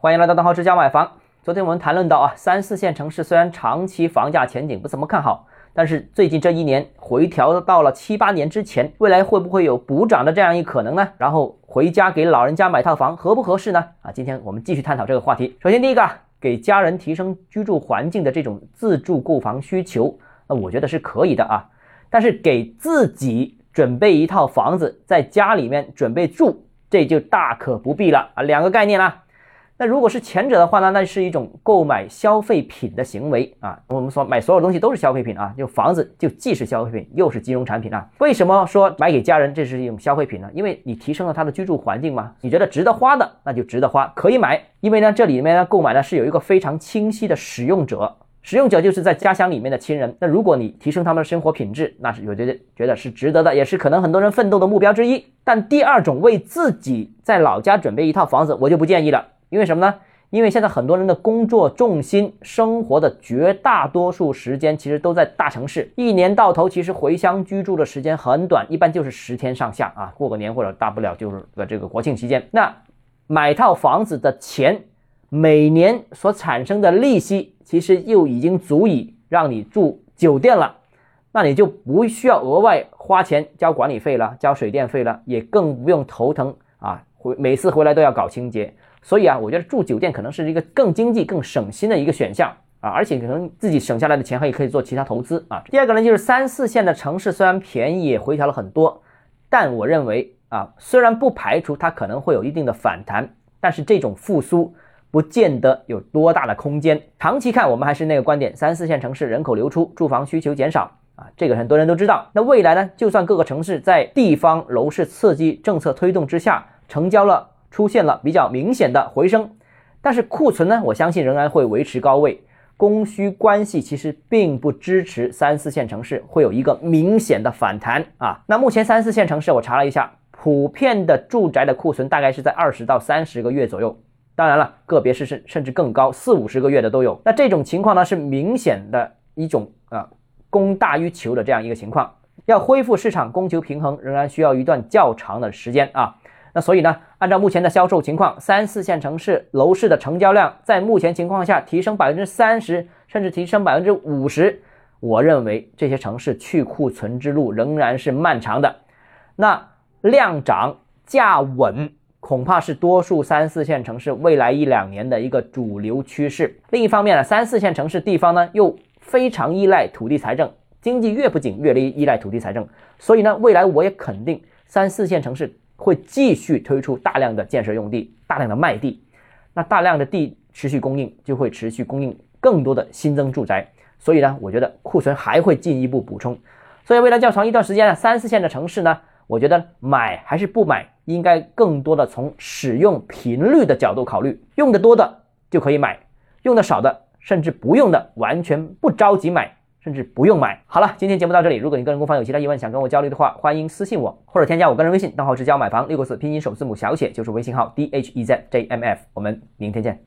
欢迎来到邓浩之家买房。昨天我们谈论到啊，三四线城市虽然长期房价前景不怎么看好，但是最近这一年回调到了七八年之前，未来会不会有补涨的这样一可能呢？然后回家给老人家买套房合不合适呢？啊，今天我们继续探讨这个话题。首先第一个，给家人提升居住环境的这种自住购房需求，那我觉得是可以的啊。但是给自己准备一套房子，在家里面准备住，这就大可不必了啊，两个概念啦。那如果是前者的话呢，那是一种购买消费品的行为啊。我们说买所有东西都是消费品啊，就房子就既是消费品又是金融产品啊。为什么说买给家人这是一种消费品呢？因为你提升了他的居住环境嘛，你觉得值得花的，那就值得花，可以买。因为呢，这里面呢购买呢是有一个非常清晰的使用者，使用者就是在家乡里面的亲人。那如果你提升他们的生活品质，那是我觉得觉得是值得的，也是可能很多人奋斗的目标之一。但第二种为自己在老家准备一套房子，我就不建议了。因为什么呢？因为现在很多人的工作重心、生活的绝大多数时间其实都在大城市，一年到头其实回乡居住的时间很短，一般就是十天上下啊，过个年或者大不了就是个这个国庆期间。那买套房子的钱，每年所产生的利息，其实又已经足以让你住酒店了，那你就不需要额外花钱交管理费了，交水电费了，也更不用头疼啊，回每次回来都要搞清洁。所以啊，我觉得住酒店可能是一个更经济、更省心的一个选项啊，而且可能自己省下来的钱还可以做其他投资啊。第二个呢，就是三四线的城市虽然便宜，也回调了很多，但我认为啊，虽然不排除它可能会有一定的反弹，但是这种复苏不见得有多大的空间。长期看，我们还是那个观点：三四线城市人口流出，住房需求减少啊，这个很多人都知道。那未来呢，就算各个城市在地方楼市刺激政策推动之下，成交了。出现了比较明显的回升，但是库存呢，我相信仍然会维持高位。供需关系其实并不支持三四线城市会有一个明显的反弹啊。那目前三四线城市我查了一下，普遍的住宅的库存大概是在二十到三十个月左右。当然了，个别是甚甚至更高，四五十个月的都有。那这种情况呢，是明显的一种啊供大于求的这样一个情况。要恢复市场供求平衡，仍然需要一段较长的时间啊。那所以呢，按照目前的销售情况，三四线城市楼市的成交量在目前情况下提升百分之三十，甚至提升百分之五十，我认为这些城市去库存之路仍然是漫长的。那量涨价稳，恐怕是多数三四线城市未来一两年的一个主流趋势。另一方面呢，三四线城市地方呢又非常依赖土地财政，经济越不景越依依赖土地财政，所以呢，未来我也肯定三四线城市。会继续推出大量的建设用地，大量的卖地，那大量的地持续供应，就会持续供应更多的新增住宅。所以呢，我觉得库存还会进一步补充。所以未来较长一段时间呢，三四线的城市呢，我觉得买还是不买，应该更多的从使用频率的角度考虑，用的多的就可以买，用的少的甚至不用的，完全不着急买。甚至不用买。好了，今天节目到这里。如果你个人购房有其他疑问，想跟我交流的话，欢迎私信我，或者添加我个人微信，账号是教买房六个字拼音首字母小写，就是微信号 d h e z j m f。我们明天见。